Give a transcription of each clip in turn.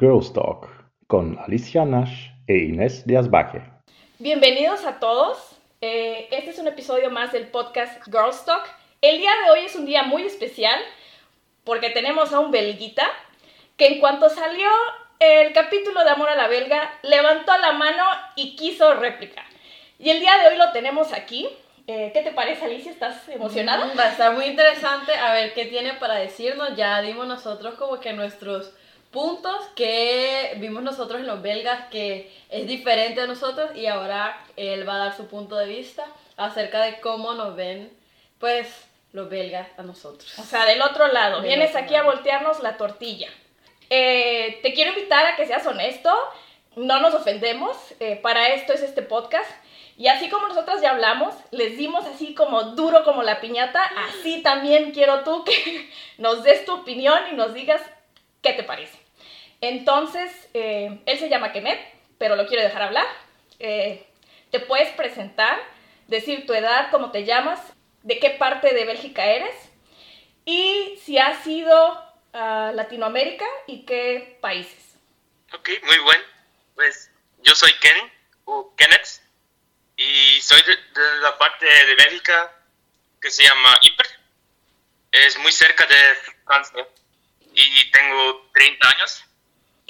Girls Talk con Alicia Nash e Inés Díaz Baje. Bienvenidos a todos. Eh, este es un episodio más del podcast Girls Talk. El día de hoy es un día muy especial porque tenemos a un belguita que en cuanto salió el capítulo de Amor a la Belga, levantó la mano y quiso réplica. Y el día de hoy lo tenemos aquí. Eh, ¿Qué te parece, Alicia? ¿Estás emocionada? Mm, va a estar muy interesante a ver qué tiene para decirnos. Ya dimos nosotros como que nuestros puntos que vimos nosotros en los belgas que es diferente a nosotros y ahora él va a dar su punto de vista acerca de cómo nos ven pues los belgas a nosotros. O sea, del otro lado. Del Vienes otro aquí a lado. voltearnos la tortilla. Eh, te quiero invitar a que seas honesto. No nos ofendemos. eh, para esto es este podcast. Y así como nosotras ya hablamos, les dimos así como duro como la piñata, así también quiero tú que nos des tu opinión y nos digas qué te parece. Entonces, eh, él se llama Kenneth, pero lo quiero dejar hablar. Eh, te puedes presentar, decir tu edad, cómo te llamas, de qué parte de Bélgica eres y si has ido a Latinoamérica y qué países. Ok, muy buen. Pues yo soy Ken, o Kenneth, y soy de, de la parte de Bélgica que se llama Ypres. Es muy cerca de Francia y tengo 30 años.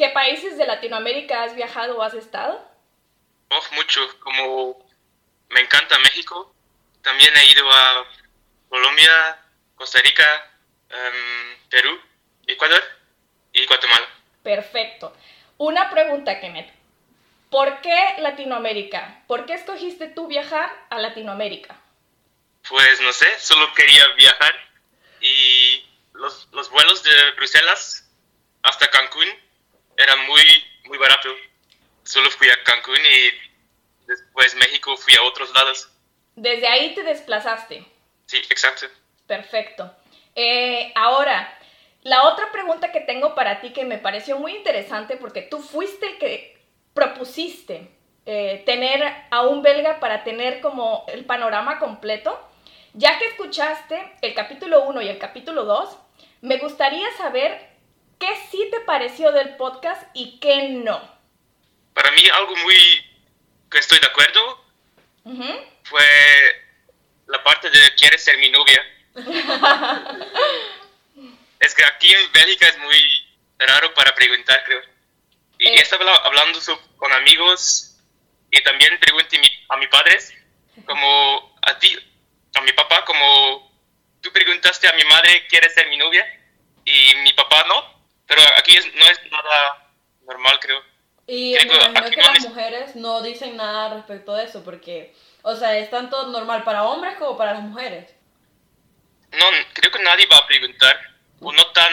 ¿Qué países de Latinoamérica has viajado o has estado? Oh, mucho, como me encanta México. También he ido a Colombia, Costa Rica, em, Perú, Ecuador y Guatemala. Perfecto. Una pregunta, Kenneth. ¿Por qué Latinoamérica? ¿Por qué escogiste tú viajar a Latinoamérica? Pues no sé, solo quería viajar y los, los vuelos de Bruselas hasta Cancún eran muy, muy baratos. Solo fui a Cancún y después México fui a otros lados. Desde ahí te desplazaste. Sí, exacto. Perfecto. Eh, ahora, la otra pregunta que tengo para ti que me pareció muy interesante porque tú fuiste el que propusiste eh, tener a un belga para tener como el panorama completo. Ya que escuchaste el capítulo 1 y el capítulo 2, me gustaría saber qué sí te pareció del podcast y qué no. Para mí algo muy que estoy de acuerdo Ujú. fue la parte de quieres ser mi novia. es que aquí en Bélgica es muy raro para preguntar, creo. Y Eh. estaba habla- hablando con amigos y también pregunté a mis padres, como a ti, a mi papá, como tú preguntaste a mi madre, ¿quieres ser mi novia? Y mi papá no, pero aquí es- no es nada normal, creo. Y Creo me que aquí que no las es- mujeres no dicen nada respecto de eso porque, o sea, es tanto normal para hombres como para las mujeres. No, creo que nadie va a preguntar, o no tan,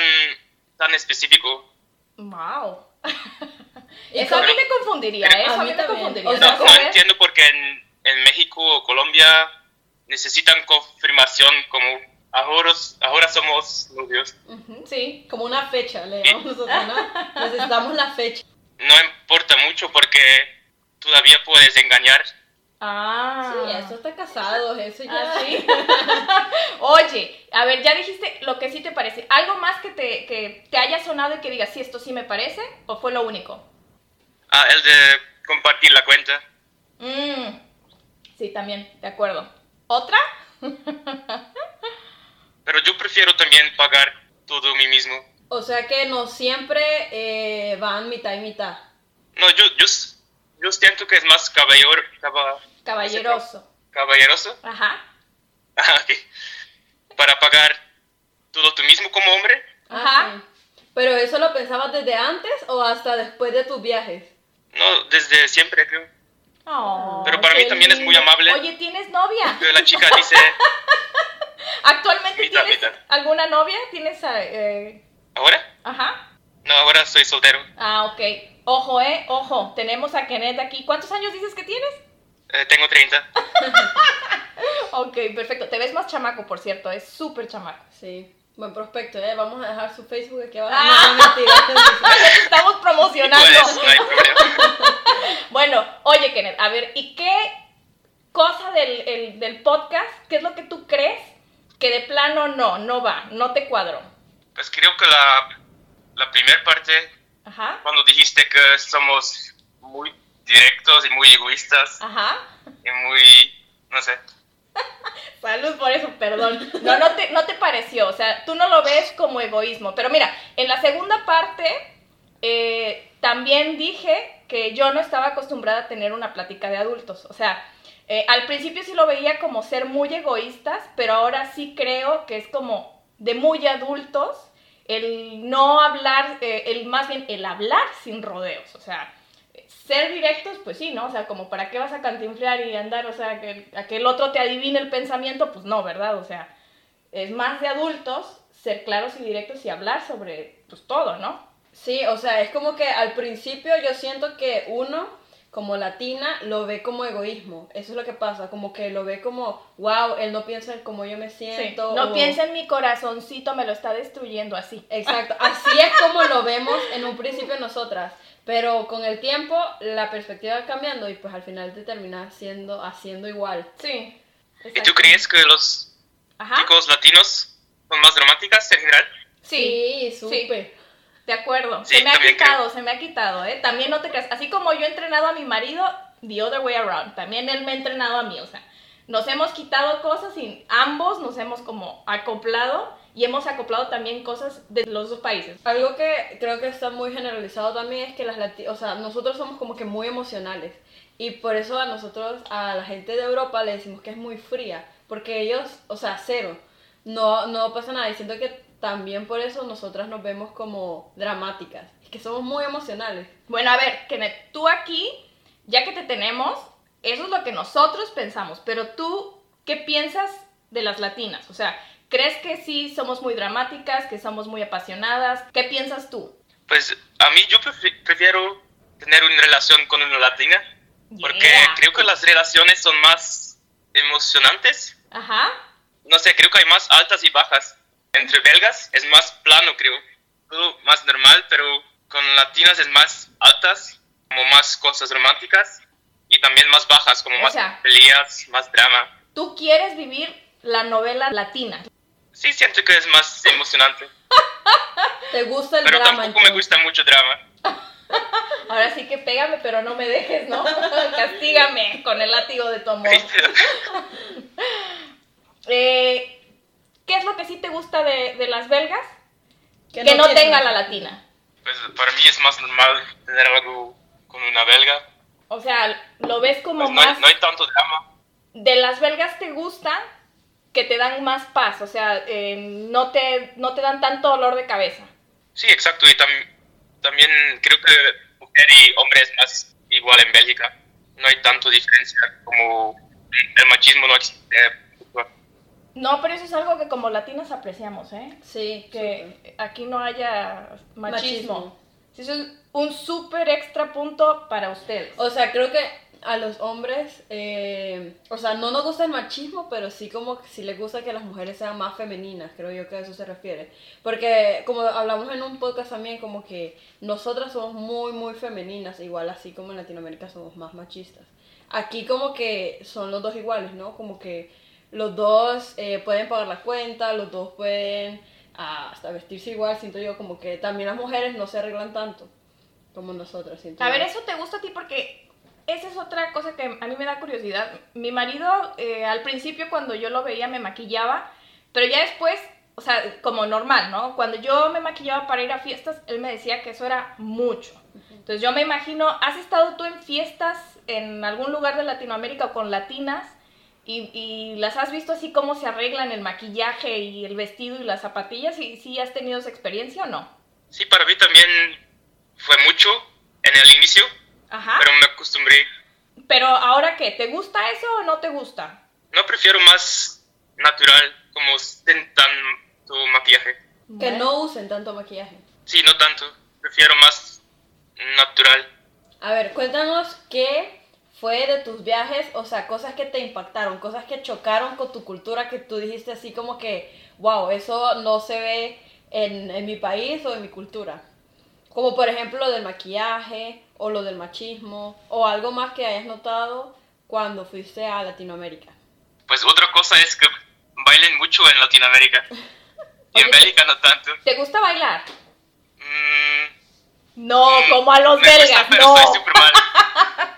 tan específico. Wow. Eso a mí me confundiría, Pero- ¿eh? Eso A a mí me confundiría. O No, sea, ¿no entiendo porque en, en México o Colombia necesitan confirmación como ahora, ahora somos novios. Sí. Como una fecha, le llamamos nosotros, ¿no? Necesitamos la fecha. No importa mucho porque todavía puedes engañar. Ah. Sí, eso está casado, eso ya. ¿Ah, sí? Oye, a ver, ya dijiste lo que sí te parece. ¿Algo más que te, que te haya sonado y que digas, sí, esto sí me parece? ¿O fue lo único? Ah, el de compartir la cuenta. Mm, sí, también, de acuerdo. ¿Otra? Yo prefiero también pagar todo a mí mismo. O sea que no siempre eh, van mitad y mitad. No, yo, yo, yo siento que es más caballero, caba- Caballeroso. caballeroso Ajá. Ah, ok. para pagar todo tú mismo como hombre. Ajá. Ah, sí. Pero eso lo pensabas desde antes o hasta después de tus viajes. No, desde siempre creo. Oh, Pero para mí también es muy lindo. amable. Oye, ¿tienes novia? Pero la chica dice, ¿Actualmente Mitad, tienes mitad. alguna novia? ¿Tienes... eh, ¿ahora? Ajá. No, ahora soy soltero. Ah, ok. Ojo, eh, ojo. Tenemos a Kenneth aquí. ¿Cuántos años dices que tienes? Eh, tengo 30. Ok, perfecto. Te ves más chamaco, por cierto. Es súper chamaco. Sí. Buen prospecto, ¿eh? Vamos a dejar su Facebook aquí abajo. Ah. No, mentira. Estamos promocionando. Pues, no hay problema. Bueno, oye, Kenneth, a ver, ¿y qué cosa del, el- del podcast, qué es lo que tú crees que de plano no, no va, no te cuadró? Pues creo que la, la primera parte Ajá. cuando dijiste que somos muy directos y muy egoístas Ajá. y muy, no sé. Salud por eso, perdón. No, no te, no te pareció, o sea, tú no lo ves como egoísmo. Pero mira, en la segunda parte eh, también dije que yo no estaba acostumbrada a tener una plática de adultos. O sea, eh, al principio sí lo veía como ser muy egoístas, pero ahora sí creo que es como de muy adultos el no hablar, eh, el más bien el hablar sin rodeos. O sea, ser directos, pues sí, ¿no? O sea, como para qué vas a cantinflear y andar, o sea, que, a que el otro te adivine el pensamiento, pues no, ¿verdad? O sea, es más de adultos ser claros y directos y hablar sobre, pues todo, ¿no? Sí, o sea, es como que al principio yo siento que uno, como latina, lo ve como egoísmo. Eso es lo que pasa, como que lo ve como, wow, él no piensa en cómo yo me Sí. siento. No o- piensa en mi corazoncito, me lo está destruyendo así. Exacto, así es como lo vemos en un principio nosotras. Pero con el tiempo la perspectiva va cambiando y pues al final te terminas siendo, haciendo igual. Sí. ¿Y tú crees que los Ajá. chicos latinos son más dramáticas en general? Sí, Sí, supe. De acuerdo. Sí, se me ha quitado, se me ha quitado, ¿eh? También no te creas. Así como yo he entrenado a mi marido, the other way around. También él me ha entrenado a mí, o sea. Nos hemos quitado cosas y ambos nos hemos como acoplado y hemos acoplado también cosas de los dos países. Algo que creo que está muy generalizado también es que las lati- o sea, nosotros somos como que muy emocionales y por eso a nosotros, a la gente de Europa le decimos que es muy fría, porque ellos, o sea, cero, no, no pasa nada y siento que también por eso nosotras nos vemos como dramáticas, es que somos muy emocionales. Bueno, a ver, Kenneth, tú aquí, ya que te tenemos, eso es lo que nosotros pensamos, pero tú, ¿qué piensas de las latinas? O sea, ¿crees que sí somos muy dramáticas, que somos muy apasionadas? ¿Qué piensas tú? Pues a mí yo prefi- prefiero tener una relación con una latina porque Yeah. creo que las relaciones son más emocionantes. Ajá. No sé, creo que hay más altas y bajas. Entre belgas es más plano, creo. Todo más normal, pero con latinas es más altas, como más cosas románticas y también más bajas, como O más sea- peleas, más drama. Tú quieres vivir la novela latina. Sí, siento que es más emocionante, ¿Te gusta el pero drama? tampoco me gusta mucho drama. Ahora sí que pégame, pero no me dejes, ¿no? Castígame con el látigo de tu amor. Eh, ¿Qué es lo que sí te gusta de, de las belgas? Que, no, tienen- tenga la latina. Pues para mí es más normal tener algo con una belga. O sea, lo ves como Pues no, hay, más... no hay tanto drama. de las belgas te gusta que te dan más paz, o sea, eh, no, te, no te dan tanto dolor de cabeza. Sí, exacto. Y tam- también creo que mujer y hombre es más igual en Bélgica. No hay tanto diferencia como el machismo no existe. No, pero eso es algo que como latinos apreciamos, ¿eh? Sí, Que aquí no haya machismo. Machismo. Eso es un súper extra punto para ustedes. O sea, creo que a los hombres, eh, o sea, no nos gusta el machismo, pero sí como que sí les gusta que las mujeres sean más femeninas, creo yo que a eso se refiere. Porque como hablamos en un podcast también, como que nosotras somos muy, muy femeninas, igual así como en Latinoamérica somos más machistas. Aquí como que son los dos iguales, ¿no? Como que los dos eh, pueden pagar la cuenta, los dos pueden ah, hasta vestirse igual, siento yo, como que también las mujeres no se arreglan tanto como nosotras, siento A yo. ver, eso te gusta a ti porque esa es otra cosa que a mí me da curiosidad. Mi marido eh, al principio cuando yo lo veía me maquillaba, pero ya después, o sea, como normal, ¿no? Cuando yo me maquillaba para ir a fiestas, él me decía que eso era mucho. Entonces yo me imagino, ¿has estado tú en fiestas en algún lugar de Latinoamérica o con latinas? Y, y las has visto así cómo se arreglan el maquillaje y el vestido y las zapatillas, ¿y sí has tenido esa experiencia o no? Sí, para mí también fue mucho en el inicio, Ajá. pero me acostumbré. Pero ahora qué, ¿te gusta eso o no te gusta? No prefiero más natural, como sin tanto maquillaje. Que no usen tanto maquillaje. Sí, no tanto. Prefiero más natural. A ver, cuéntanos qué fue de tus viajes, o sea, cosas que te impactaron, cosas que chocaron con tu cultura, que tú dijiste así como que, wow, eso no se ve en, en mi país o en mi cultura. Como por ejemplo lo del maquillaje, o lo del machismo, o algo más que hayas notado cuando fuiste a Latinoamérica. Pues otra cosa es que bailen mucho en Latinoamérica. Y en Bélgica no tanto. ¿Te gusta bailar? Mm, No, como a los belgas, no. soy súper mal.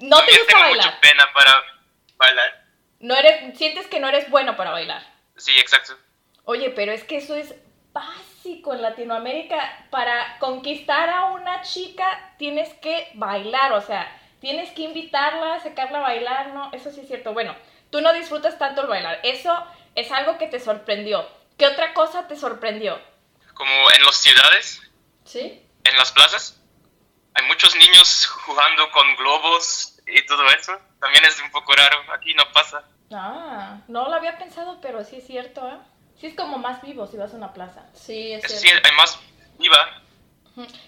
No te gusta tengo bailar. mucha pena para bailar. No eres, sientes que no eres bueno para bailar. Sí, exacto. Oye, pero es que eso es básico en Latinoamérica. Para conquistar a una chica tienes que bailar, o sea, tienes que invitarla, sacarla a bailar, ¿no? Eso sí es cierto. Bueno, tú no disfrutas tanto el bailar. Eso es algo que te sorprendió. ¿Qué otra cosa te sorprendió? Como en las ciudades, ¿Sí? en las plazas, hay muchos niños jugando con globos y todo eso. También es un poco raro. Aquí no pasa. Ah, no lo había pensado, pero sí es cierto, ¿eh? Sí es como más vivo si vas a una plaza. Sí, es cierto. decir, hay más viva.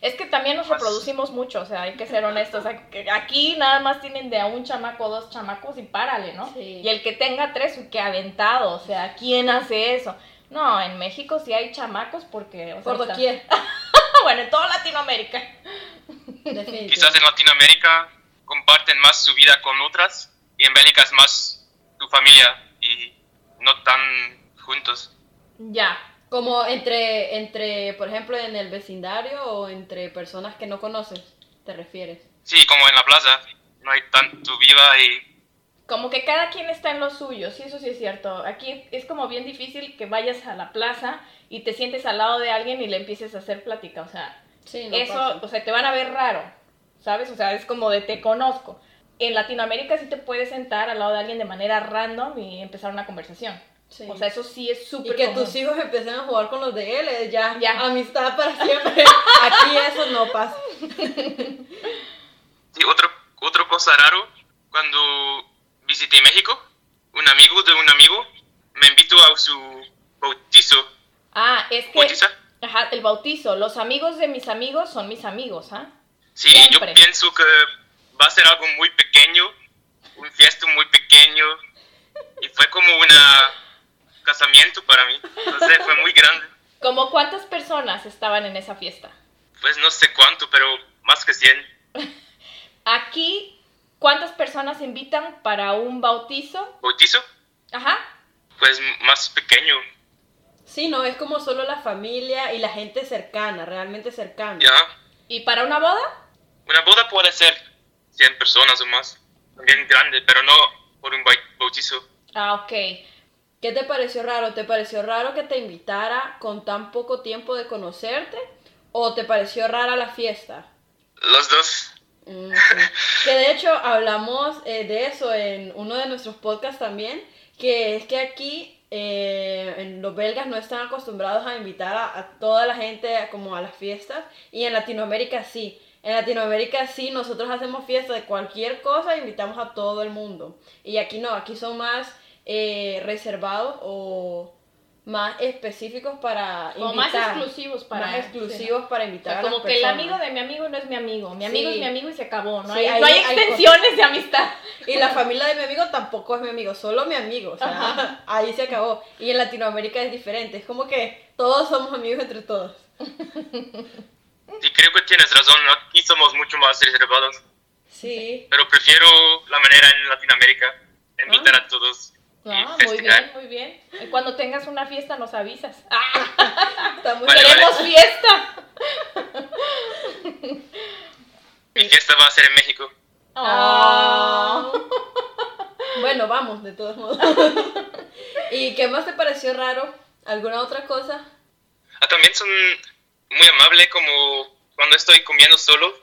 Es que también nos reproducimos mucho, o sea, hay que ser honestos. o sea, que Aquí nada más tienen de a un chamaco, dos chamacos y párale, ¿no? Sí. Y el que tenga tres, que aventado, o sea, ¿quién hace eso? No, en México sí hay chamacos porque... o sea, Por está- doquier. bueno, en toda Latinoamérica. Quizás en Latinoamérica comparten más su vida con otras y en Bélgica es más tu familia y no tan juntos. Ya. Como entre, entre, por ejemplo, en el vecindario o entre personas que no conoces, ¿te refieres? Sí, como en la plaza, no hay tanto viva y Como que cada quien está en lo suyo, sí, eso sí es cierto. Aquí es como bien difícil que vayas a la plaza y te sientes al lado de alguien y le empieces a hacer plática, o sea, Sí, no eso, pasa. o sea, te van a ver raro, ¿sabes? O sea, es como de te conozco. En Latinoamérica sí te puedes sentar al lado de alguien de manera random y empezar una conversación. Sí. O sea, eso sí es y súper que común. tus hijos empiecen a jugar con los de él, es ya, Ya. amistad para siempre. Aquí eso no pasa. Sí, otro, otra cosa raro, cuando visité México, un amigo de un amigo me invitó a su bautizo. Ah, es que... ¿Bautiza? Ajá, el bautizo. Los amigos de mis amigos son mis amigos, ¿ah? Sí, Siempre. yo pienso que va a ser algo muy pequeño, un fiesta muy pequeño, y fue como un casamiento para mí. Entonces fue muy grande. ¿Como cuántas personas estaban en esa fiesta? Pues no sé cuánto, pero más que 100. Aquí, ¿cuántas personas invitan para un bautizo? ¿Bautizo? Ajá. Pues más pequeño. Sí, no, es como solo la familia y la gente cercana, realmente cercana. Ya. ¿Y para una boda? Una boda puede ser 100 personas o más. También grande, pero no por un bau- bautizo. Ah, ok. ¿Qué te pareció raro? ¿Te pareció raro que te invitara con tan poco tiempo de conocerte? ¿O te pareció rara la fiesta? Los dos. Mm. Que de hecho hablamos eh, de eso en uno de nuestros podcasts también, que es que aquí eh, en los belgas no están acostumbrados a invitar a, toda la gente como a las fiestas y en Latinoamérica sí. En Latinoamérica sí, nosotros hacemos fiesta de cualquier cosa e invitamos a todo el mundo. Y aquí no, aquí son más eh, reservados o más específicos para Como más invitar. exclusivos para... Más exclusivos para O invitar sea, a las como que el amigo de mi amigo no es mi amigo. Mi amigo Sí. es mi amigo y se acabó. No Sí, hay, ahí no hay hay extensiones de amistad. Y la familia de mi amigo tampoco es mi amigo, solo mi amigo. O sea, Ajá. ahí se acabó. Y en Latinoamérica es diferente. Es como que todos somos amigos entre todos. Y creo que tienes razón, aquí somos mucho más reservados. Sí. Pero prefiero la manera en Latinoamérica, invitar a todos. Ah, muy bien, muy bien. Y cuando tengas una fiesta nos avisas. ¡Ah! Vale. ¡Queremos fiesta! Mi fiesta va a ser en México. Ah. Bueno, vamos, de todos modos. ¿Y qué más te pareció raro? ¿Alguna otra cosa? Ah, también son muy amables como cuando estoy comiendo solo.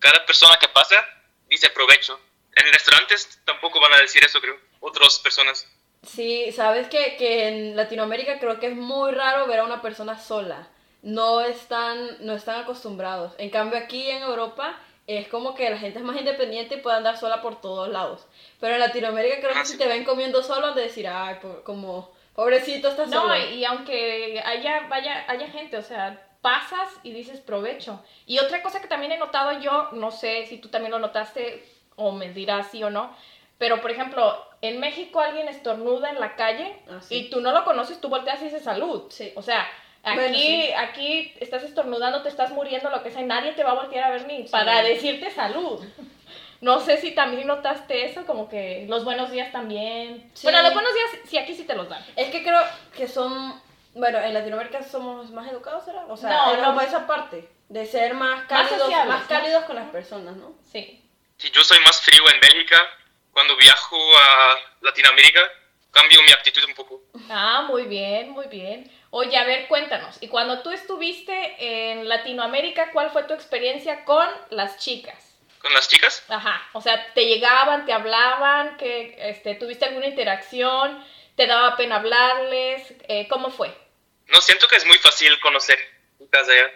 Cada persona que pasa dice provecho. En restaurantes tampoco van a decir eso, creo. Otras personas. Sí, sabes que, que en Latinoamérica creo que es muy raro ver a una persona sola. No están, no están acostumbrados. En cambio aquí en Europa es como que la gente es más independiente y puede andar sola por todos lados. Pero en Latinoamérica creo Ah, que si sí. te ven comiendo solo han de decir, ay, como, pobrecito estás No, solo. y aunque haya, vaya, haya gente, o sea, pasas y dices provecho. Y otra cosa que también he notado yo, no sé si tú también lo notaste o me dirás sí o no, pero por ejemplo, en México alguien estornuda en la calle Ah, sí. y tú no lo conoces, tú volteas y dices salud. Sí. O sea, aquí, Bueno, sí. aquí estás estornudando, te estás muriendo, lo que sea, y nadie te va a voltear a ver ni para decirte salud. No sé si también notaste eso, como que los buenos días también. Sí. Bueno, los buenos días sí aquí sí te los dan. Es que creo que son, bueno, en Latinoamérica somos más educados, ¿será? O sea, No, no. como esa parte. De ser más cálidos, más ¿no? cálidos con las personas, ¿no? Sí. Sí, yo soy más frío en Bélgica. Cuando viajo a Latinoamérica, cambio mi actitud un poco. Ah, muy bien, muy bien. Oye, a ver, cuéntanos. Y cuando tú estuviste en Latinoamérica, ¿cuál fue tu experiencia con las chicas? ¿Con las chicas? Ajá, o sea, te llegaban, te hablaban, que este, tuviste alguna interacción, te daba pena hablarles, eh, ¿cómo fue? No, siento que es muy fácil conocer chicas allá.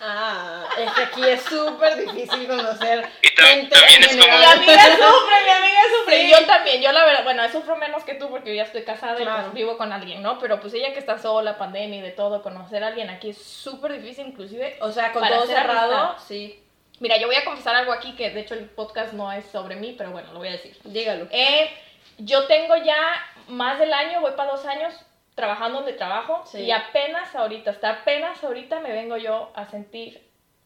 Ah, es que aquí es súper difícil conocer Y gente también en es como- amiga sufre, mi amiga sufre. Sí. Y yo también, yo la verdad, bueno, sufro menos que tú porque yo ya estoy casada y pues vivo con alguien, ¿no? Pero pues ella que está sola, pandemia y de todo, conocer a alguien aquí es súper difícil, inclusive. O sea, con todo cerrado, amistad. sí. Mira, yo voy a confesar algo aquí que de hecho el podcast no es sobre mí, pero bueno, lo voy a decir. Dígalo. Eh, yo tengo ya más del año, voy para dos años trabajando donde trabajo Sí. y apenas ahorita, hasta apenas ahorita me vengo yo a sentir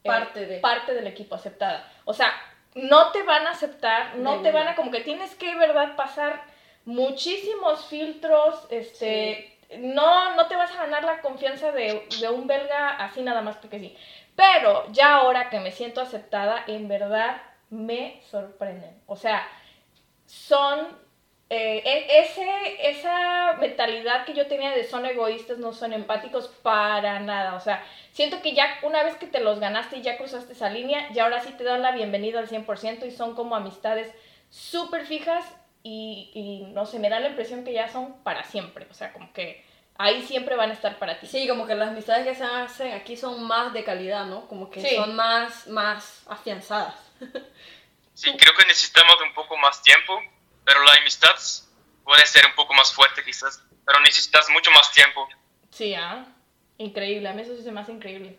eh, Parte de. parte del equipo aceptada. O sea, no te van a aceptar, no De te van a, como que tienes que, verdad, pasar muchísimos filtros, este, no, no te vas a ganar la confianza de, de un belga así nada más porque sí. Pero ya ahora que me siento aceptada, en verdad me sorprenden. O sea, son eh, e- ese, esa mentalidad que yo tenía de son egoístas, no son empáticos para nada. O sea, siento que ya una vez que te los ganaste y ya cruzaste esa línea, ya ahora sí te dan la bienvenida al 100% y son como amistades súper fijas y, y no sé, me da la impresión que ya son para siempre. O sea, como que ahí siempre van a estar para ti. Sí, como que las amistades que se hacen aquí son más de calidad, ¿no? Como que Sí. son más, más afianzadas. Sí, creo que necesitamos un poco más tiempo, pero la amistad puede ser un poco más fuerte quizás, pero necesitas mucho más tiempo. Sí, ah, increíble, a mí eso sí se me hace increíble.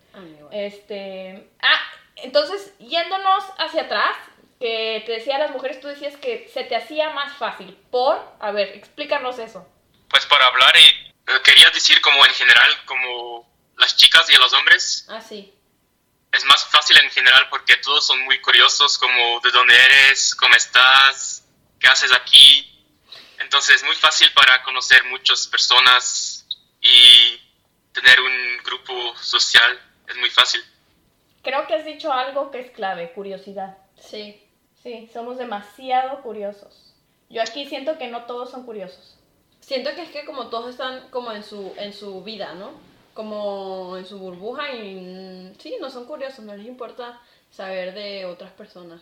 Este, ah, entonces, yéndonos hacia atrás, que te decía a las mujeres, tú decías que se te hacía más fácil. ¿Por? A ver, explícanos eso. Pues para hablar, y, eh, quería decir como en general, como las chicas y los hombres, Ah, sí. es más fácil en general porque todos son muy curiosos, como de dónde eres, cómo estás, qué haces aquí. Entonces es muy fácil para conocer muchas personas y tener un grupo social. Es muy fácil. Creo que has dicho algo que es clave, curiosidad. Sí. Sí, somos demasiado curiosos. Yo aquí siento que no todos son curiosos. Siento que es que como todos están como en su, en su vida, ¿no? Como en su burbuja y mm, sí, no son curiosos, no les importa saber de otras personas.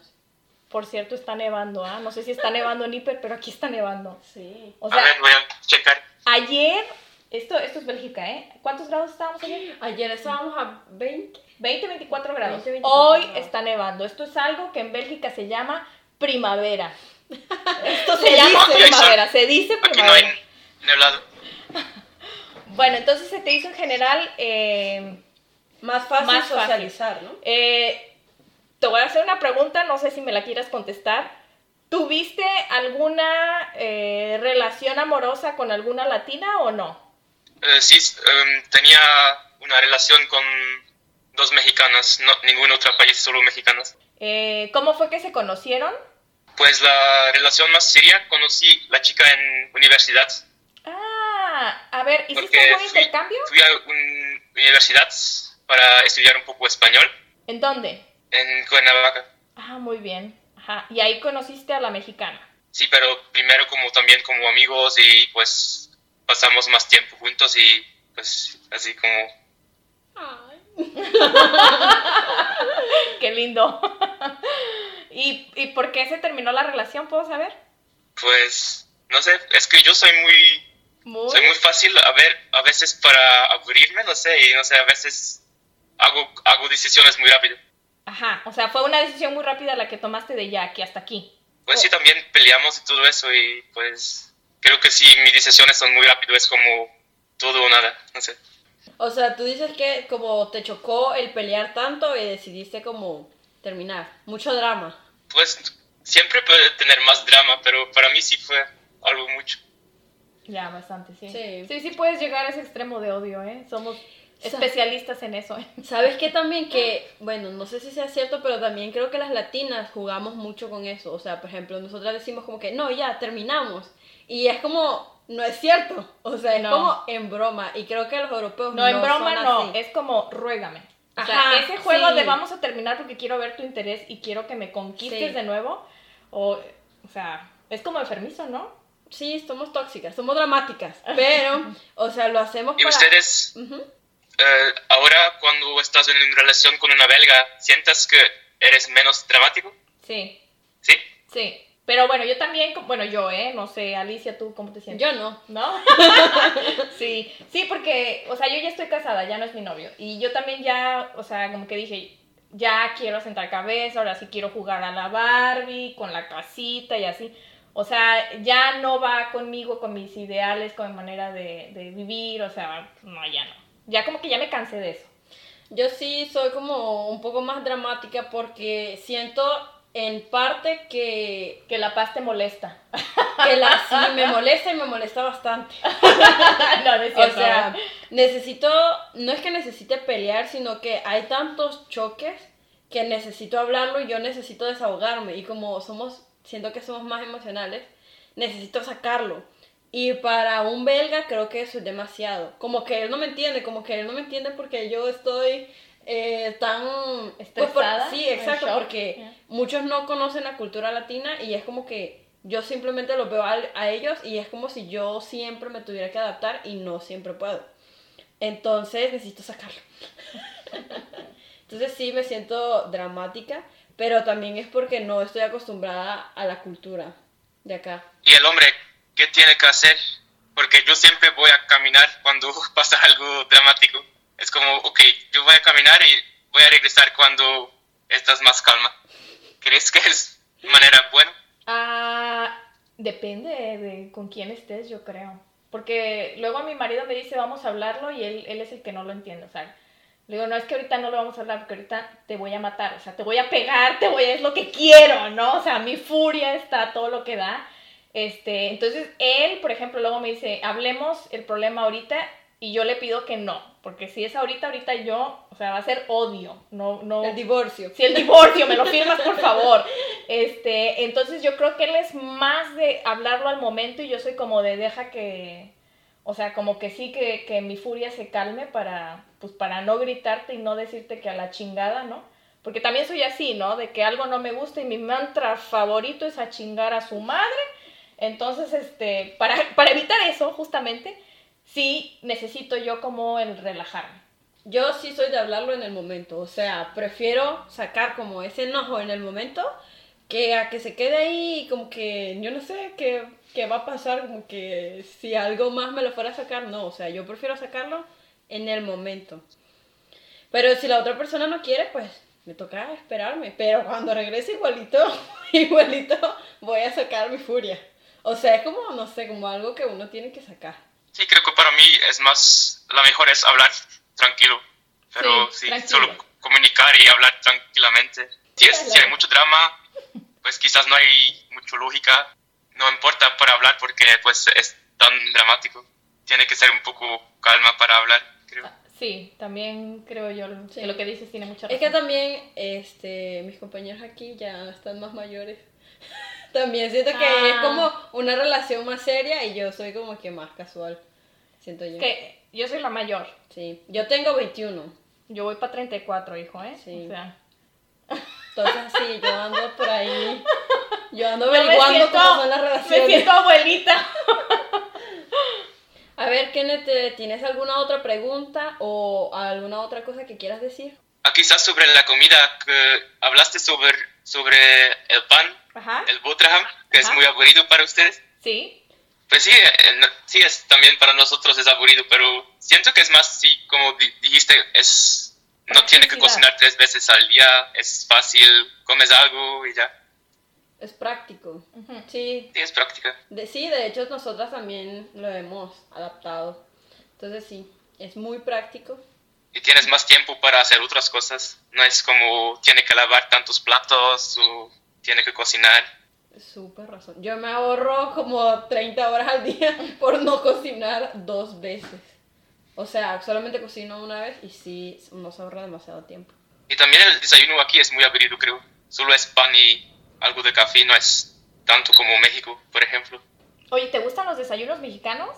Por cierto, está nevando, ¿ah? No sé si está nevando en Hiper, pero aquí está nevando. Sí. O a sea, ver, voy a checar. ayer, esto, esto es Bélgica, ¿eh? ¿Cuántos grados estábamos ayer? Ayer estábamos a 20. 20, 24 grados. 20, 24 Hoy grados. está nevando. Esto es algo que en Bélgica se llama primavera. Esto se, Se llama dice. primavera, se dice Aquí no hay primavera. neblado. Bueno, entonces se te hizo en general. eh, Más fácil Más fácil. socializar, ¿no? eh, te voy a hacer una pregunta, no sé si me la quieras contestar. ¿Tuviste alguna eh, relación amorosa con alguna latina o no? Eh, sí, em, tenía una relación con dos mexicanas, no, ningún otro país, solo mexicanas. Eh, ¿Cómo fue que se conocieron? Pues la relación más seria, conocí la chica en universidad. Ah, a ver, ¿hiciste algún intercambio? Fui a una universidad para estudiar un poco español ¿En dónde? En Cuernavaca. Ah, muy bien. Ajá. Y ahí conociste a la mexicana. Sí, pero primero como también como amigos y pues pasamos más tiempo juntos y pues así como... Qué lindo. ¿Y, ¿Y por qué se terminó la relación? ¿Puedo saber? Pues no sé, es que yo soy muy... Muy. Soy muy fácil a ver, a veces para aburrirme, no sé, y no sé, a veces hago, hago decisiones muy rápido. Ajá. O sea, fue una decisión muy rápida la que tomaste de ya aquí hasta aquí. Pues sí, también peleamos y todo eso y pues creo que sí, mis decisiones son muy rápido, es como todo o nada, no sé. O sea, tú dices que como te chocó el pelear tanto y decidiste como terminar. Mucho drama. Pues siempre puede tener más drama, pero para mí sí fue algo mucho. Ya, bastante, sí. Sí. Sí, sí puedes llegar a ese extremo de odio, ¿eh? Somos especialistas en eso. ¿Sabes qué también? Que, bueno, no sé si sea cierto, pero también creo que las latinas jugamos mucho con eso. O sea, por ejemplo, nosotras decimos como que, no, ya, terminamos. Y es como, no es cierto. O sea, es No. como en broma. Y creo que los europeos No, en broma son no. así. Es como, ruégame. O sea, ese juego sí. de vamos a terminar porque quiero ver tu interés y quiero que me conquistes Sí. de nuevo. O, o sea, es como enfermizo, ¿no? Sí, somos tóxicas, somos dramáticas, pero, o sea, lo hacemos ¿Y para... ustedes, Ujú. Eh, ahora cuando estás en una relación con una belga, sientas que eres menos dramático? Sí, ¿Sí? sí. Pero bueno, yo también, bueno, yo, ¿eh? No sé, Alicia, ¿tú cómo te sientes? Yo no. ¿No? sí, sí, porque, o sea, yo ya estoy casada, ya no es mi novio. Y yo también ya, o sea, como que dije, ya quiero sentar cabeza, ahora sí quiero jugar a la Barbie, con la casita y así. O sea, ya no va conmigo, con mis ideales, con mi manera de, de vivir, o sea, no, ya no. Ya como que ya me cansé de eso. Yo sí soy como un poco más dramática porque siento en parte que, Que la paz te molesta. que la sí me molesta y me molesta bastante. no, no es O sea, necesito, no es que necesite pelear, sino que hay tantos choques que necesito hablarlo y yo necesito desahogarme. Y como somos, siento que somos más emocionales, necesito sacarlo. Y para un belga creo que eso es demasiado. Como que él no me entiende, como que él no me entiende porque yo estoy eh, tan... pues, por- ¿Estresada? sí, ¿En exacto, porque Ya. muchos no conocen la cultura latina y es como que yo simplemente los veo a, a ellos y es como si yo siempre me tuviera que adaptar y no siempre puedo. Entonces necesito sacarlo. Entonces sí me siento dramática, pero también es porque no estoy acostumbrada a la cultura de acá. ¿Y el hombre qué tiene que hacer? Porque yo siempre voy a caminar cuando pasa algo dramático. Es como, ok, yo voy a caminar y voy a regresar cuando estás más calma. ¿Crees que es manera buena? Ah, depende de con quién estés, yo creo. Porque luego mi marido me dice, vamos a hablarlo, y él, él es el que no lo entiende. O sea, le digo, no, es que ahorita no lo vamos a hablar, porque ahorita te voy a matar. O sea, te voy a pegar, te voy a... es lo que quiero, ¿no? O sea, mi furia está todo lo que da. Este, entonces, él, por ejemplo, luego me dice, hablemos el problema ahorita, y yo le pido que no. Porque si es ahorita, ahorita yo, o sea, va a ser odio. No, no... El divorcio. Si el divorcio, me lo firmas, por favor. Este, entonces yo creo que él es más de hablarlo al momento y yo soy como de deja que, o sea, como que sí que, que mi furia se calme para, pues para no gritarte y no decirte que a la chingada, ¿no? Porque también soy así, ¿no? De que algo no me gusta y mi mantra favorito es a chingar a su madre. Entonces, este, para, para evitar eso, justamente, sí necesito yo como el relajarme. Yo sí soy de hablarlo en el momento, o sea, prefiero sacar como ese enojo en el momento que a que se quede ahí como que yo no sé qué, qué va a pasar, como que si algo más me lo fuera a sacar, no, o sea, yo prefiero sacarlo en el momento. Pero si la otra persona no quiere, pues me toca esperarme, pero cuando regrese igualito, igualito voy a sacar mi furia. O sea, es como, no sé, como algo que uno tiene que sacar. Sí, creo que para mí es más, la mejor es hablar tranquilo, pero Sí, sí, tranquilo. solo comunicar y hablar tranquilamente. Si, es, si hay mucho drama, pues quizás no hay mucha lógica, no importa para hablar porque pues es tan dramático. Tiene que ser un poco calma para hablar, creo. Sí, también creo yo Sí. que lo que dices tiene mucha Es razón. que también, este, mis compañeros aquí ya están más mayores. También siento que Ah. es como una relación más seria y yo soy como que más casual. Siento yo. que yo soy la mayor. Sí. Yo tengo 21. Yo voy para 34, hijo, ¿eh? Sí. O sea, Entonces sí, yo ando por ahí. Yo ando yo me averiguando siento- cómo son las Me relaciones. siento abuelita. A ver, Kenneth, ¿te- ¿tienes alguna otra pregunta o alguna otra cosa que quieras decir? Ah, quizás sobre la comida, que hablaste sobre, sobre el pan, Ajá. el botraham, que es Ajá. muy aburrido para ustedes. Sí. Pues sí, no- sí es también para nosotros es aburrido, pero siento que es más, sí, como di- dijiste, es no tiene que cocinar tres veces al día, es fácil, comes algo y ya. Es práctico. Ujú. Sí, Sí, es práctica. de, sí, de hecho nosotras también lo hemos adaptado. Entonces sí, es muy práctico. Y tienes más tiempo para hacer otras cosas. No es como tiene que lavar tantos platos o tiene que cocinar. Súper razón. Yo me ahorro como 30 horas al día por no cocinar dos veces. O sea, solamente cocino una vez y sí, nos ahorra demasiado tiempo. Y también el desayuno aquí es muy aburrido, creo. Solo es pan y algo de café, no es tanto como México, por ejemplo. Oye, ¿te gustan los desayunos mexicanos?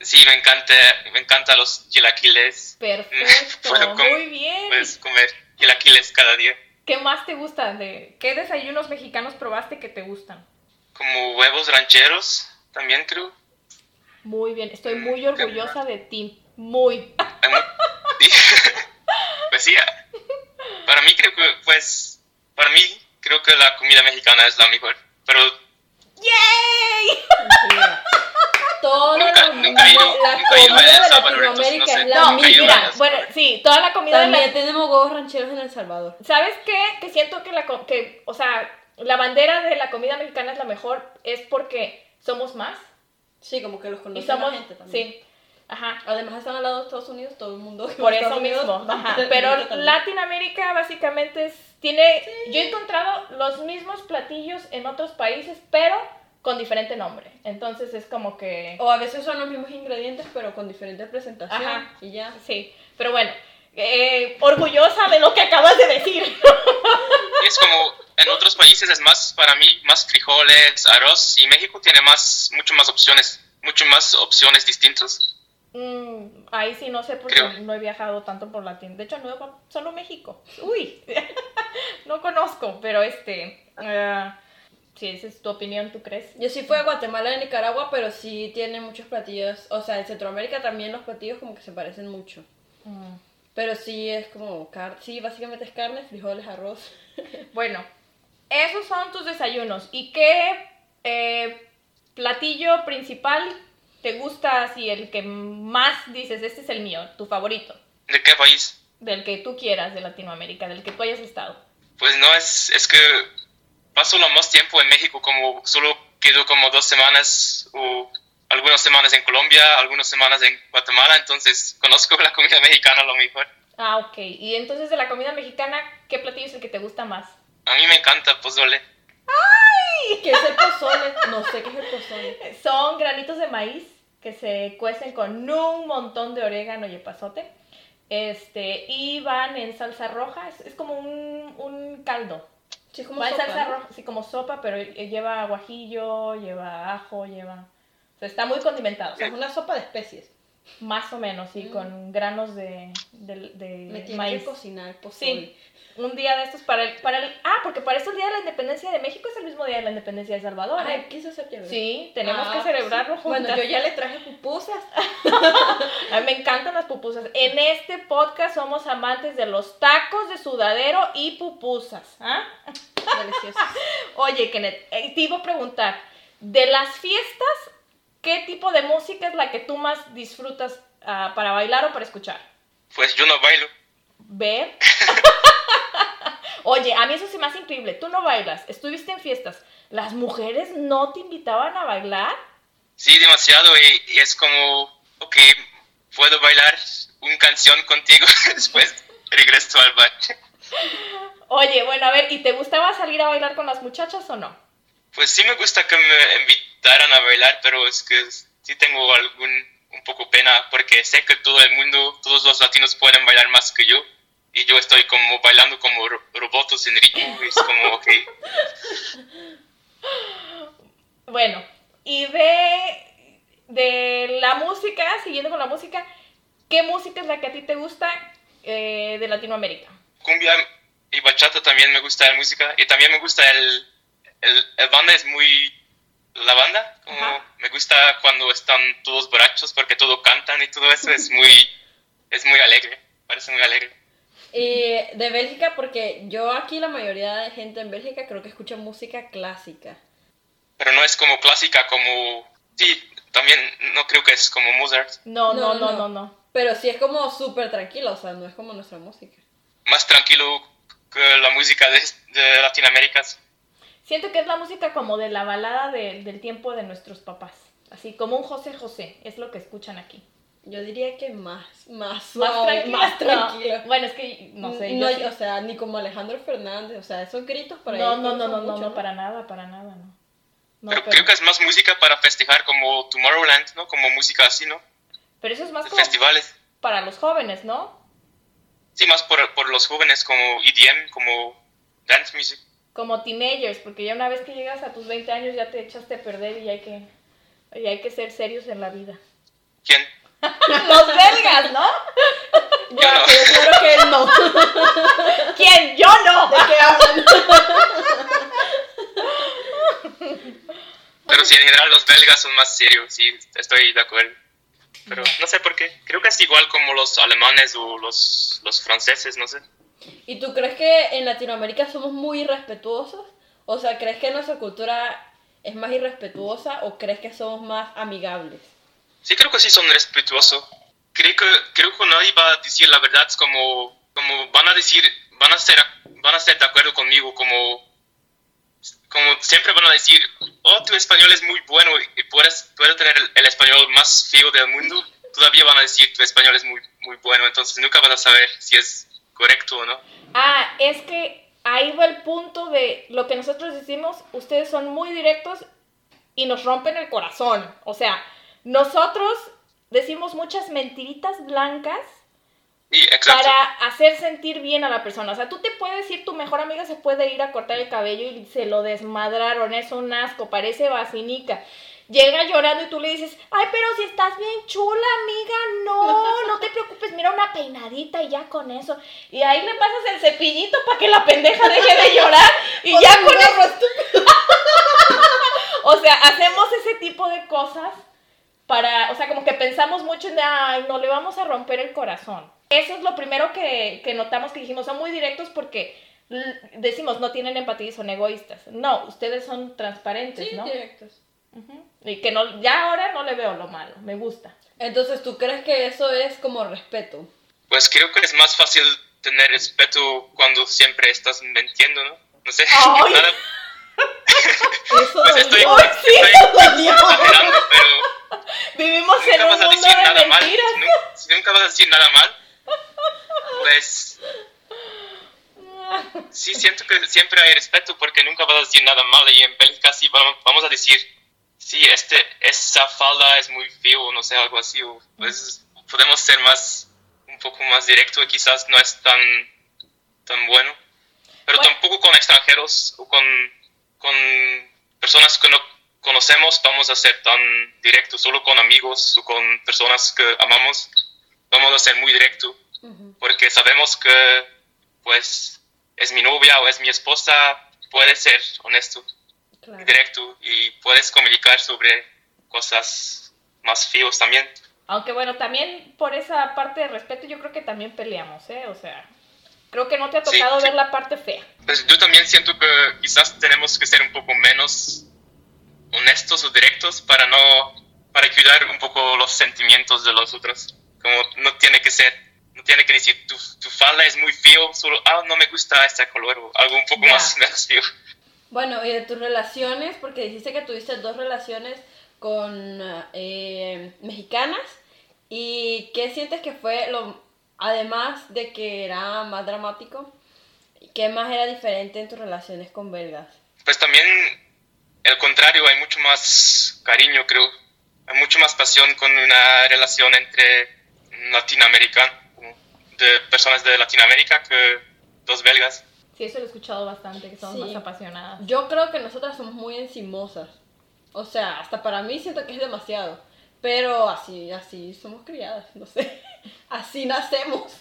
Sí, me encanta, me encanta los chilaquiles. Perfecto, Puedo muy bien. Puedes comer chilaquiles cada día. ¿Qué más te gusta? De, ¿Qué desayunos mexicanos probaste que te gustan? Como huevos rancheros, también creo. Muy bien, estoy muy orgullosa de ti. Muy. Pues sí, para mí creo que, pues, para mí creo que la comida mexicana es la mejor. Pero ¡Yay! Toda Nunca- la, nunca ido- la nunca comida de Latinoamérica es la No, mira, bueno, sí, toda la comida de la- También tenemos huevos rancheros en El Salvador. ¿Sabes qué? Que siento que la que, o sea, la bandera de la comida mexicana es la mejor es porque somos más Sí, como que los y conoce somos la gente también. sí. Ajá. Además están al lado de Estados Unidos, todo el mundo. Por eso Unidos mismo, ajá. Pero también. Latinoamérica básicamente es, tiene, yo he encontrado los mismos platillos en otros países, pero con diferente nombre. Entonces es como que, O a veces son los mismos ingredientes, pero con diferente presentación. Ajá. Y ya. sí. Pero bueno, eh, orgullosa de lo que acabas de decir. Y es como en otros países es más para mí más frijoles, arroz y México tiene más mucho más opciones, mucho más opciones distintas. Mm, ahí sí no sé porque Creo. no he viajado tanto por Latin. De hecho, no he- solo México. Uy, no conozco, pero este, eh, si esa es tu opinión, ¿tú crees? Yo sí fui a Guatemala y Nicaragua, pero sí tiene muchos platillos. O sea, en Centroamérica también los platillos como que se parecen mucho. Mm. Pero sí es como carne. Sí, básicamente es carne, frijoles, arroz. Bueno, esos son tus desayunos. ¿Y qué eh, platillo principal te gusta así, el que más dices, este es el mío, tu favorito? ¿De qué país? Del que tú quieras de Latinoamérica, del que tú hayas estado. Pues no es es que paso lo más tiempo en México como solo quedo como dos semanas o algunas semanas en Colombia, algunas semanas en Guatemala, entonces conozco la comida mexicana lo mejor. Ah, ok. Y entonces de la comida mexicana, ¿qué platillo es el que te gusta más? A mí me encanta pozole. ¿Qué es el pozole? No sé qué es el pozole. Son granitos de maíz que se cuecen con un montón de orégano y epazote. Este, y van en salsa roja, es, es como un, un caldo. Sí, es como Va en sopa, salsa ¿no? roja, sí, como sopa, pero eh, lleva guajillo, lleva ajo, lleva... O sea, está muy condimentado, O sea, es una sopa de especies. Más o menos, sí, Mm. con granos de, de, de Me tiene maíz. que cocinar pozole. Sí. Un día de estos para el, para el... Ah, porque para eso el Día de la Independencia de México es el mismo Día de la Independencia de Salvador. Ay, ¿eh? 15 de septiembre. Sí, tenemos Ah, que celebrarlo sí. juntas. Bueno, yo ya le traje pupusas. A mí me encantan las pupusas. En este podcast somos amantes de los tacos de sudadero y pupusas. ¿ah? Deliciosos. Oye, Kenneth, eh, te iba a preguntar, de las fiestas, ¿qué tipo de música es la que tú más disfrutas ah, para bailar o para escuchar? Pues yo no bailo. ¿Ver? Oye, a mí eso se me hace increíble. Tú no bailas, estuviste en fiestas. ¿Las mujeres no te invitaban a bailar? Sí, demasiado y, y es como, ok, puedo bailar una canción contigo, después regreso al bar. Oye, bueno, a ver, ¿y te gustaba salir a bailar con las muchachas o no? Pues sí me gusta que me invitaran a bailar, pero es que sí tengo algún un poco pena porque sé que todo el mundo, todos los latinos pueden bailar más que yo y yo estoy como bailando como ro- robots en ritmo es como, ok, Bueno, y de, de la música, siguiendo con la música, ¿qué música es la que a ti te gusta eh, de Latinoamérica? cumbia y bachata también me gusta la música y también me gusta el, el, el banda es muy la banda como Ajá. me gusta cuando están todos borrachos porque todo cantan y todo eso es muy es muy alegre parece muy alegre Y de Bélgica, porque yo aquí la mayoría de gente en Bélgica creo que escucha música clásica. pero no es como clásica como sí también no creo que es como Mozart No, no, No, no, no, no. no. Pero sí es como súper tranquilo, o sea, no es como nuestra música. más tranquilo que la música de, de Latinoamérica Siento que es la música como de la balada de- del tiempo de nuestros papás. Así como un José José, es lo que escuchan aquí. Yo diría que más, más Más tranquilo. más tranquilo. No, bueno, es que no sé. no, sí- o sea, ni como Alejandro Fernández, o sea, esos gritos para no, ellos no, no, no, no, mucho, no, para nada, para nada, no. No, pero pero, creo que es más música para festejar como Tomorrowland no como música así no pero eso es más como festivales para los jóvenes, ¿no? Sí, más por, por los jóvenes como EDM, como dance music. Como teenagers, porque ya una vez que llegas a tus 20 años ya te echaste a perder y hay que, y hay que ser serios en la vida. ¿Quién? Los belgas, ¿no? Ya, no. pero claro que él no. ¿Quién? Yo no. ¿De qué hablan? Pero sí, en general los belgas son más serios, sí, estoy de acuerdo. Pero no sé por qué. Creo que es igual como los alemanes o los, los franceses, no sé. ¿Y tú crees que en Latinoamérica somos muy irrespetuosos? O sea, ¿crees que nuestra cultura es más irrespetuosa o crees que somos más amigables? Sí, creo que sí son respetuosos. Creo que, creo que nadie va a decir la verdad, como, como van a decir, van a ser, van a estar de acuerdo conmigo, como, como siempre van a decir, oh, tu español es muy bueno y puedes, puedes tener el, el español más feo del mundo, todavía van a decir, tu español es muy, muy bueno, entonces nunca vas a saber si es correcto o no. Ah, es que ahí va el punto de lo que nosotros decimos, ustedes son muy directos y nos rompen el corazón. O sea, nosotros decimos muchas mentiritas blancas para hacer sentir bien a la persona. O sea, tú te puedes ir, tu mejor amiga se puede ir a cortar el cabello y se lo desmadraron, es un asco, parece vacinica. Llega llorando y tú le dices, ay, pero si estás bien chula, amiga, no, no te preocupes, mira una peinadita y ya con eso. Y ahí le pasas el cepillito para que la pendeja deje de llorar y ya con eso. O sea, hacemos ese tipo de cosas para, o sea, como que pensamos mucho en, ay, no le vamos a romper el corazón. Eso es lo primero que, que notamos que dijimos, son muy directos porque decimos, no tienen empatía y son egoístas. No, ustedes son transparentes, Sí, ¿no? directos. Ujú. Y que no, ya ahora no le veo lo malo, me gusta. Entonces, ¿tú crees que eso es como respeto? Pues creo que es más fácil tener respeto cuando siempre estás mintiendo, ¿no? No sé, Ay. nada, Eso pues estoy, dolió. sí, estoy exagerando, pero Vivimos en un mundo de nada mal. mentiras. Si nunca, si nunca vas a decir nada mal, pues sí, siento que siempre hay respeto porque nunca vas a decir nada mal y en Bélgica sí vamos, vamos a decir, sí, este, esa falda es muy feo, no sé, algo así, o pues podemos ser más, un poco más directo y quizás no es tan, tan bueno. Pero Bueno. tampoco con extranjeros o con, con personas que no conocemos vamos a ser tan directos, solo con amigos o con personas que amamos vamos a ser muy directos porque sabemos que pues es mi novia o es mi esposa, puede ser honesto, Claro. directo y puedes comunicar sobre cosas más feos también. Aunque bueno, también por esa parte de respeto yo creo que también peleamos, ¿eh? O sea, creo que no te ha Sí, tocado sí. ver la parte fea. Pues yo también siento que quizás tenemos que ser un poco menos honestos o directos para no para cuidar un poco los sentimientos de los otros. Como no tiene que ser, no tiene que decir tu, tu falda es muy feo, solo ah no me gusta este color o algo un poco Ya. más, más feo. Bueno, y de tus relaciones, porque dijiste que tuviste dos relaciones con eh, mexicanas, ¿y qué sientes que fue lo, además de que era más dramático, qué más era diferente en tus relaciones con belgas? Pues también el contrario, hay mucho más cariño, creo. Hay mucho más pasión con una relación entre latinoamericanos, de personas de Latinoamérica que dos belgas. Sí, eso lo he escuchado bastante, que somos Sí. más apasionadas. Yo creo que nosotras somos muy encimosas, o sea, hasta para mí siento que es demasiado, pero así, así somos criadas, no sé, así nacemos.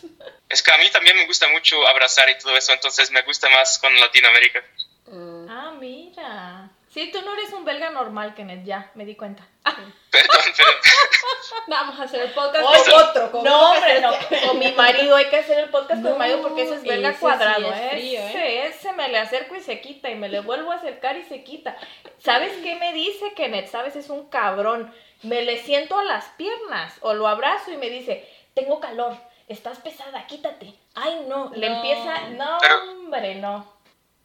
Es que a mí también me gusta mucho abrazar y todo eso, entonces me gusta más con Latinoamérica. Mm. Ah, mira. Sí, tú no eres un belga normal, Kenneth, ya, me di cuenta. Perdón, pero Vamos a hacer el podcast Oye, con otro, con no, hombre, no. Con mi marido hay que hacer el podcast con mi marido porque ese es belga ese sí cuadrado. es frío, ¿eh? ese, ese me le acerco y se quita y me le vuelvo a acercar y se quita. ¿Sabes qué me dice Kenneth? ¿Sabes? Es un cabrón. Me le siento a las piernas o lo abrazo y me dice, tengo calor, estás pesada, quítate. Ay, no. Le empieza, no, hombre, no.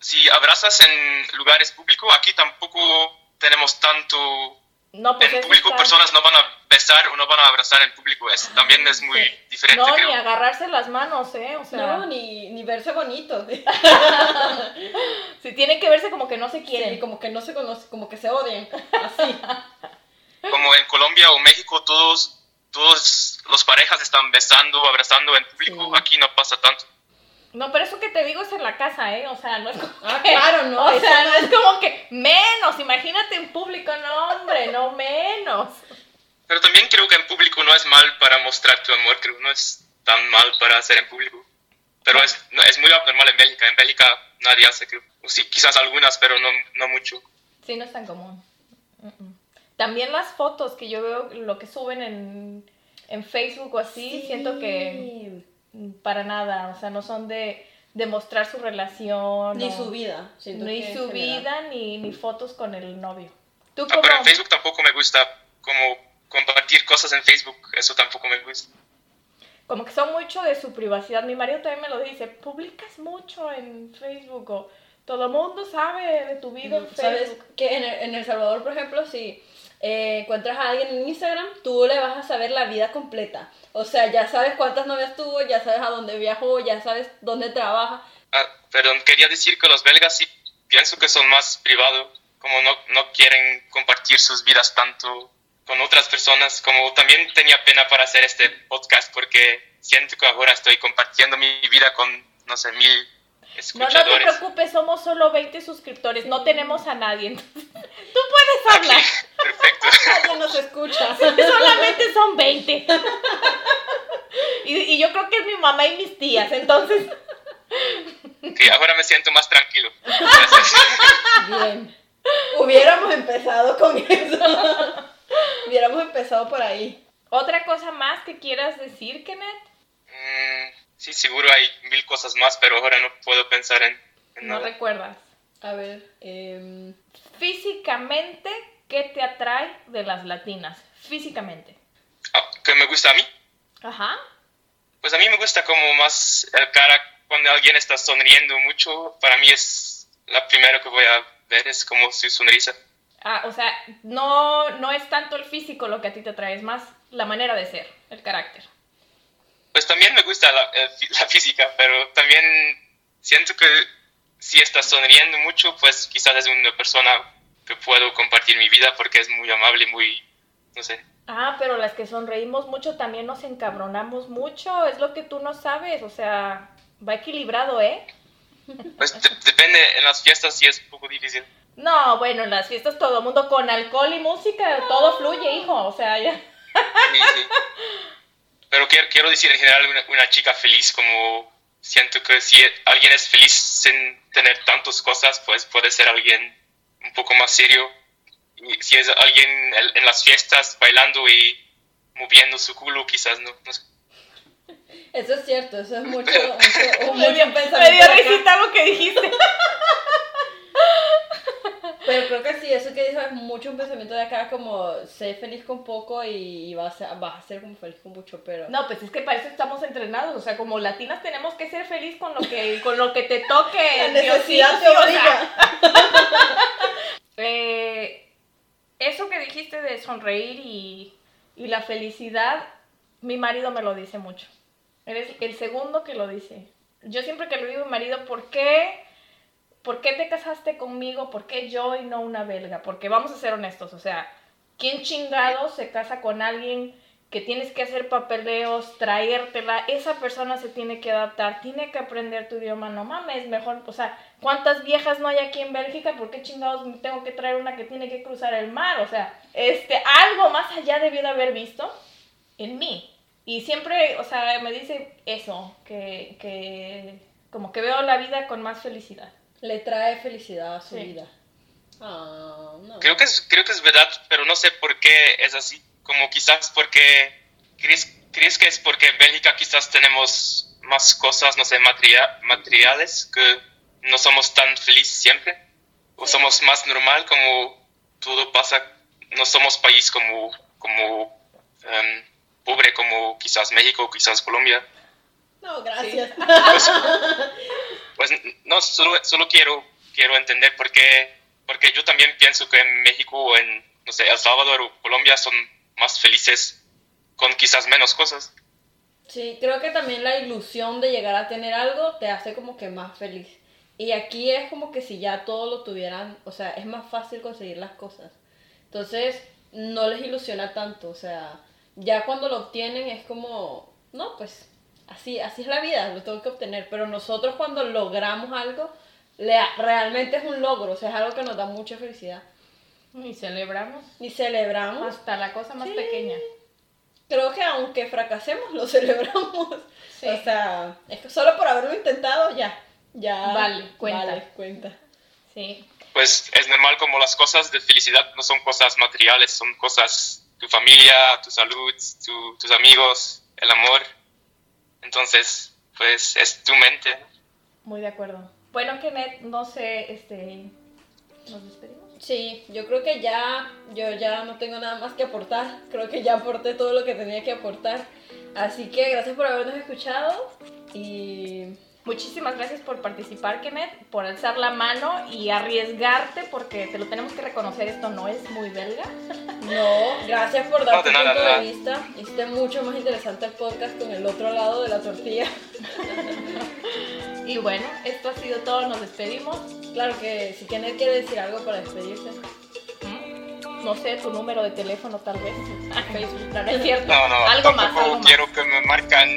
Si abrazas en lugares públicos, aquí tampoco tenemos tanto... No, pues En público está- personas no van a besar o no van a abrazar en público, es, también es muy Sí. diferente, No, creo. ni agarrarse las manos, ¿eh? O sea, No, ni, ni verse bonito. si tienen que verse como que no se quieren. Sí, como que no se conocen, como que se odian. Así. como en Colombia o México todos todos los parejas están besando, abrazando en público, Sí. aquí no pasa tanto. No, pero eso que te digo es en la casa, ¿eh? O sea, no es como Ah, que- claro, no, O sea, no. es como que menos, imagínate en público, no, hombre, no menos. Pero también creo que en público no es mal para mostrar tu amor, creo, no es tan mal para hacer en público. Pero es, no, es muy abnormal en Bélgica, en Bélgica nadie hace, creo. O sí, quizás algunas, pero no, no mucho. Sí, no es tan común. También las fotos que yo veo, lo que suben en, en Facebook o así, siento que para nada, o sea, no son de, de mostrar su relación. Ni o- su vida. Ni su general. vida, ni, ni fotos con el novio. ¿Tú Ah, pero en? Facebook tampoco me gusta como compartir cosas en Facebook, eso tampoco me gusta. Como que son mucho de su privacidad. Mi marido también me lo dice, publicas mucho en Facebook o todo el mundo sabe de tu vida en ¿Sabes Facebook. que en el, en El Salvador, por ejemplo, si eh, encuentras a alguien en Instagram, tú le vas a saber la vida completa? O sea, ya sabes cuántas novias tuvo, ya sabes a dónde viajó, ya sabes dónde trabaja. Ah, perdón, quería decir que los belgas sí pienso que son más privados, como no, no quieren compartir sus vidas tanto con otras personas, como también tenía pena para hacer este podcast porque siento que ahora estoy compartiendo mi vida con, no sé, mil No, no te preocupes, somos solo 20 suscriptores, no tenemos a nadie. entonces, Tú puedes hablar, Perfecto. Nadie nos escucha. solamente son 20. Y, y yo creo que es mi mamá y mis tías, entonces... Que ahora me siento más tranquilo. Gracias. Bien. Hubiéramos empezado con eso. Hubiéramos empezado por ahí. ¿Otra cosa más que quieras decir, Kenneth? Mm, sí, seguro hay mil cosas más, pero ahora no puedo pensar en, en No recuerdas. A ver, em, Físicamente, ¿qué te atrae de las latinas? Físicamente. Ah, ¿Qué me gusta a mí? Ajá. Pues a mí me gusta como más el cara cuando alguien está sonriendo mucho. Para mí es la primera que voy a ver, es como su sonrisa. Ah, o sea, no, no es tanto el físico lo que a ti te atrae, es más la manera de ser, el carácter. Pues también me gusta la, fí- la física, pero también siento que si está sonriendo mucho, pues quizás es una persona que puedo compartir mi vida porque es muy amable, muy, no sé. Ah, pero las que sonreímos mucho también nos encabronamos mucho, es lo que tú no sabes, o sea, va equilibrado, ¿eh? Pues de- depende, en las fiestas sí es un poco difícil. No, bueno, en las fiestas todo el mundo con alcohol y música, todo fluye, hijo, o sea, ya. Sí, sí. Pero quiero, quiero decir en general una, una chica feliz, como siento que si alguien es feliz sin tener tantas cosas, pues puede ser alguien un poco más serio. Y si es alguien en, en las fiestas bailando y moviendo su culo, quizás no. no sé. eso es cierto, eso es mucho, mucho, un Me dio, me dio risita lo que dijiste. Pero creo que sí, eso que dijo es mucho un pensamiento de acá, como sé feliz con poco y vas a, vas a ser como feliz con mucho, pero... No, pues es que para eso estamos entrenados, o sea, como latinas tenemos que ser feliz con lo que, con lo que te toque. La necesidad te obliga. Eh, eso que dijiste de sonreír y, y la felicidad, mi marido me lo dice mucho. Eres el segundo que lo dice. Yo siempre que le digo a mi marido, ¿por qué, ¿por qué te casaste conmigo? ¿Por qué yo y no una belga? Porque vamos a ser honestos, o sea, ¿quién chingado se casa con alguien que tienes que hacer papeleos, traértela? Esa persona se tiene que adaptar, tiene que aprender tu idioma, no mames, mejor, o sea, ¿cuántas viejas no hay aquí en Bélgica? ¿Por qué chingados tengo que traer una que tiene que cruzar el mar? O sea, este, algo más allá debió de haber visto en mí. Y siempre, o sea, me dice eso, que, que como que veo la vida con más felicidad. Le trae felicidad a su Sí. vida. Ah, no. Creo que, es, creo que es verdad, pero no sé por qué es así. Como quizás porque... ¿Crees, crees que es porque en Bélgica quizás tenemos más cosas, no sé, materia- materiales, que no somos tan felices siempre? ¿O somos más normal como todo pasa? No somos país como, como em, pobre como quizás México, quizás Colombia. No, gracias. Pues no, solo, solo quiero, quiero entender por qué, porque yo también pienso que en México o en, no sé, El Salvador o Colombia son más felices con quizás menos cosas. Sí, creo que también la ilusión de llegar a tener algo te hace como que más feliz. Y aquí es como que si ya todo lo tuvieran, o sea, es más fácil conseguir las cosas. Entonces, no les ilusiona tanto, o sea, ya cuando lo obtienen es como, no, pues así, así es la vida, lo tengo que obtener. Pero nosotros cuando logramos algo, le- realmente es un logro, o sea, es algo que nos da mucha felicidad. Y celebramos Y celebramos. hasta la cosa más Sí. pequeña. Creo que aunque fracasemos, lo celebramos. Sí. O sea, es que solo por haberlo intentado, ya. Ya. Vale, cuenta. Vale, cuenta. Sí. Pues es normal como las cosas de felicidad no son cosas materiales, son cosas tu familia, tu salud, tu- tus amigos, el amor. Entonces, pues es tu mente. Muy de acuerdo. Bueno, Kenneth, no sé, este. ¿Nos despedimos? Sí, yo creo que ya, yo ya no tengo nada más que aportar. Creo que ya aporté todo lo que tenía que aportar. Así que gracias por habernos escuchado y Muchísimas gracias por participar, Kenneth, por alzar la mano y arriesgarte, porque te lo tenemos que reconocer, esto no es muy belga. no, gracias por dar No, tu de nada, punto de vista. Hiciste mucho más interesante el podcast con el otro lado de la tortilla. Y bueno, esto ha sido todo, nos despedimos. Claro que si Kenneth quiere decir algo para despedirse. No sé, tu número de teléfono tal vez. Facebook, no, no es cierto. No, no, algo más, quiero que me marcan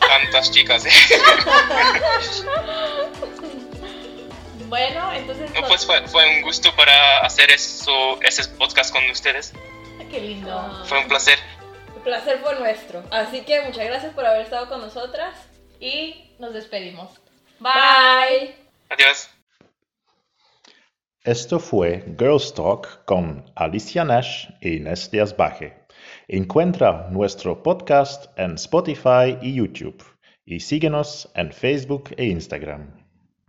tantas chicas. ¿eh? Bueno, entonces... No, pues fue, fue un gusto para hacer eso, ese podcast con ustedes. Qué lindo. Ah. Fue un placer. El placer fue nuestro. Así que muchas gracias por haber estado con nosotras. Y nos despedimos. Bye. Adiós. Esto fue Girls Talk con Alicia Nash e Inés Díaz Baje. Encuentra nuestro podcast en Spotify y YouTube y síguenos en Facebook e Instagram.